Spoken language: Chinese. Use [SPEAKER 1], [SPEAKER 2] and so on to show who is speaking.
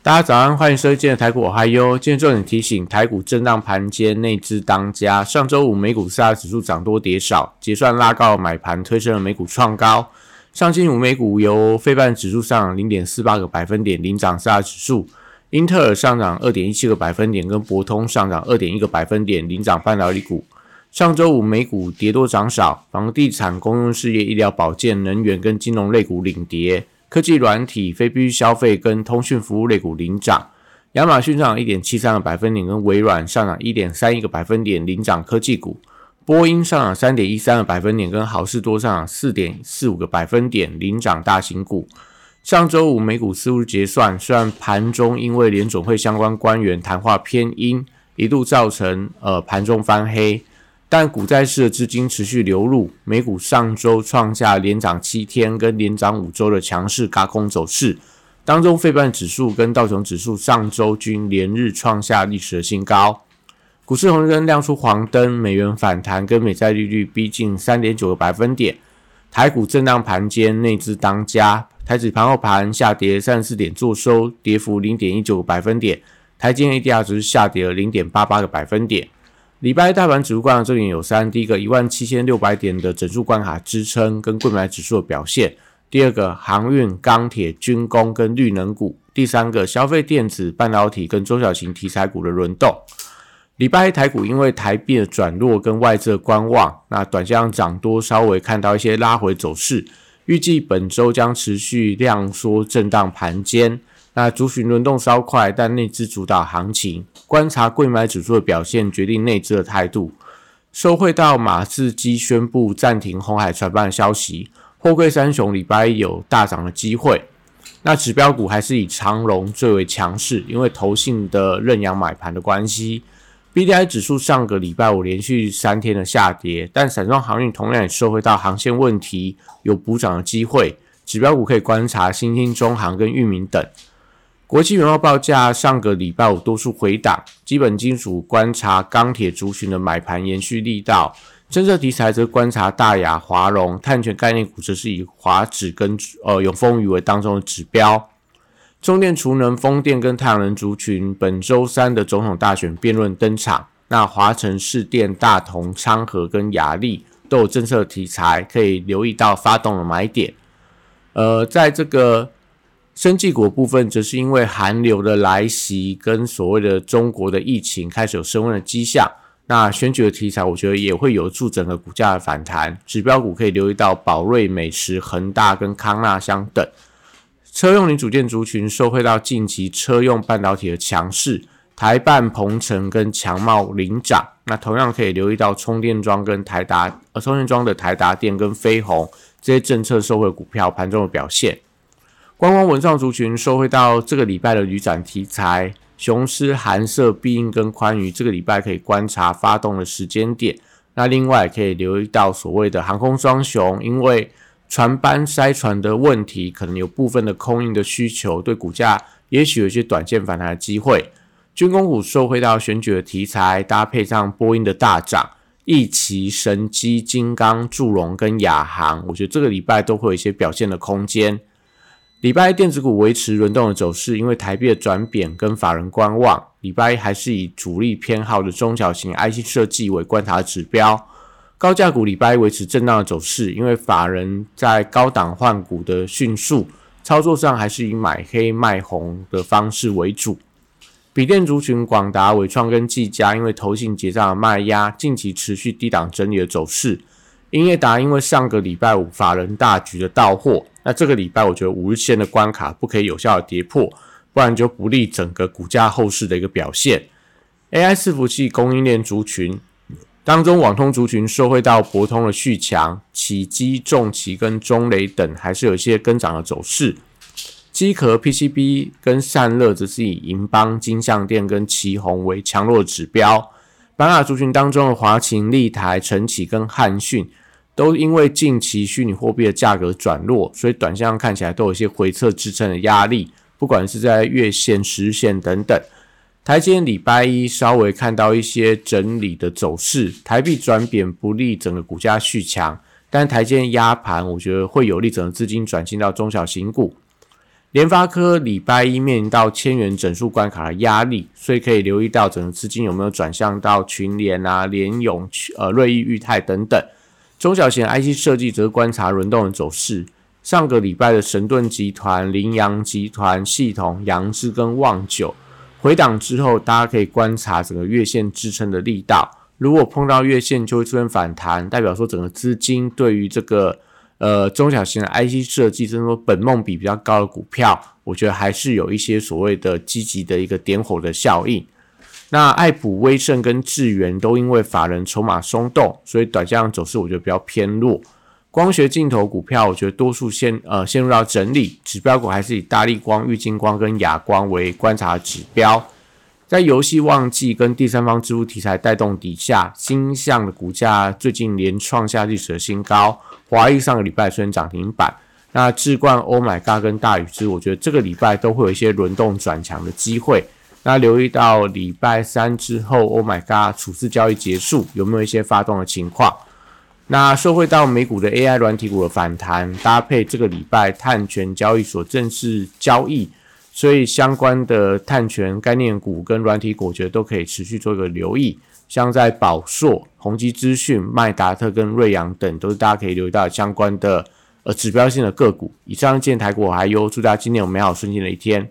[SPEAKER 1] 大家早安，欢迎收听台股我嗨哟。今天重点提醒，台股震荡盘间，内资当家。上周五美股四大指数涨多跌少，结算拉高买盘推升了美股创高。上星期五美股由非半指数上涨零点四八个百分点领涨四大指数，英特尔上涨二点一七个百分点，跟博通上涨二点一个百分点领涨半导体股。上周五美股跌多涨少，房地产、公用事业、医疗保健、能源跟金融类股领跌。科技软体、非必需消费跟通讯服务类股领涨，亚马逊上涨一点七三个百分点，跟微软上涨一点三一个百分点领涨科技股。波音上涨三点一三个百分点，跟好事多上涨四点四五个百分点领涨大型股。上周五美股似乎结算，虽然盘中因为联总会相关官员谈话偏阴，一度造成呃盘中翻黑。但股债市的资金持续流入，美股上周创下连涨七天跟连涨五周的强势轧空走势，当中费半指数跟道琼指数上周均连日创下历史的新高，股市红灯亮出黄灯，美元反弹跟美债利率逼近三点九个百分点，台股震荡盘间内资当家，台指盘后盘下跌三十四点做收，跌幅零点一九个百分点，台积 ADR 值下跌了零点八八个百分点。礼拜大盘指数关卡重点有三：第一个一万七千六百点的整数关卡支撑跟贵买指数的表现；第二个航运、钢铁、军工跟绿能股；第三个消费电子、半导体跟中小型题材股的轮动。礼拜一台股因为台币的转弱跟外资的观望，那短线涨多稍微看到一些拉回走势，预计本周将持续量缩震荡盘间。那族群轮动稍快，但内资主导行情，观察贵买指数的表现，决定内资的态度。收汇到马士基宣布暂停红海船班消息，货柜三雄礼拜一有大涨的机会。那指标股还是以长荣最为强势，因为投信的认养买盘的关系。B D I 指数上个礼拜五连续三天的下跌，但散装航运同样也收回到航线问题，有补涨的机会。指标股可以观察新兴中航跟域名等。国际原油报价上个礼拜五多数回档，基本金属观察钢铁族群的买盘延续力道，政策题材则观察大雅、华融、碳权概念股，则是以华指跟呃永丰余为当中的指标。中电、储能、风电跟太阳能族群本周三的总统大选辩论登场，那华晨、市电、大同、昌河跟雅力都有政策题材，可以留意到发动的买点。呃，在这个。生技股部分则是因为寒流的来袭，跟所谓的中国的疫情开始有升温的迹象。那选举的题材，我觉得也会有助整个股价的反弹。指标股可以留意到宝瑞美食、恒大跟康纳香等。车用零组件族群受惠到近期车用半导体的强势，台半、鹏程跟强茂领涨。那同样可以留意到充电桩跟台达，呃，充电桩的台达电跟飞鸿这些政策受惠股票盘中的表现。观光文创族群收回到这个礼拜的旅展题材，雄狮、寒舍、必应跟宽娱，这个礼拜可以观察发动的时间点。那另外可以留意到所谓的航空双雄，因为船班塞船的问题，可能有部分的空运的需求，对股价也许有些短线反弹的机会。军工股收回到选举的题材，搭配上波音的大涨，翼奇、神机、金刚、祝融跟亚航，我觉得这个礼拜都会有一些表现的空间。礼拜一电子股维持轮动的走势，因为台币的转贬跟法人观望。礼拜一还是以主力偏好的中小型 IC 设计为观察指标。高价股礼拜一维持震荡的走势，因为法人在高档换股的迅速操作上，还是以买黑卖红的方式为主。笔电族群广达、伟创跟技嘉，因为投信结账的卖压，近期持续低档整理的走势。英业达因为上个礼拜五法人大局的到货，那这个礼拜我觉得五日线的关卡不可以有效的跌破，不然就不利整个股价后市的一个表现。AI 伺服器供应链族群当中，网通族群受惠到博通的续强，启基、重旗跟中雷等还是有一些跟涨的走势。机壳 PCB 跟散热则是以银邦、金相电跟旗宏为强弱指标。板卡族群当中的华勤、立台、晨起跟汉讯。都因为近期虚拟货币的价格转弱，所以短线上看起来都有一些回撤支撑的压力，不管是在月线、十线等等。台积礼拜一稍微看到一些整理的走势，台币转贬不利整个股价续强，但台积压盘，我觉得会有利整个资金转进到中小型股。联发科礼拜一面临到千元整数关卡的压力，所以可以留意到整个资金有没有转向到群联啊、联咏、呃瑞昱、裕泰等等。中小型 IC 设计则观察轮动的走势。上个礼拜的神盾集团、羚羊集团、系统、扬智跟旺九。回档之后，大家可以观察整个月线支撑的力道。如果碰到月线，就会出现反弹，代表说整个资金对于这个呃中小型的 IC 设计，甚至说本梦比比较高的股票，我觉得还是有一些所谓的积极的一个点火的效应。那爱普、威盛跟智源都因为法人筹码松动，所以短线上走势我觉得比较偏弱。光学镜头股票，我觉得多数陷呃陷入到整理，指标股还是以大力光、玉金光跟亚光为观察指标。在游戏旺季跟第三方支付题材带动底下，星象的股价最近连创下历史的新高。华谊上个礼拜虽然涨停板，那智冠、Oh My God 跟大宇之，我觉得这个礼拜都会有一些轮动转强的机会。那留意到礼拜三之后，Oh My God 处置交易结束，有没有一些发动的情况？那受惠到美股的 AI 软体股的反弹，搭配这个礼拜碳权交易所正式交易，所以相关的碳权概念股跟软体股，我觉得都可以持续做一个留意。像在宝硕、宏基资讯、麦达特跟瑞阳等，都是大家可以留意到相关的呃指标性的个股。以上见台股还有，祝大家今天有美好顺心的一天。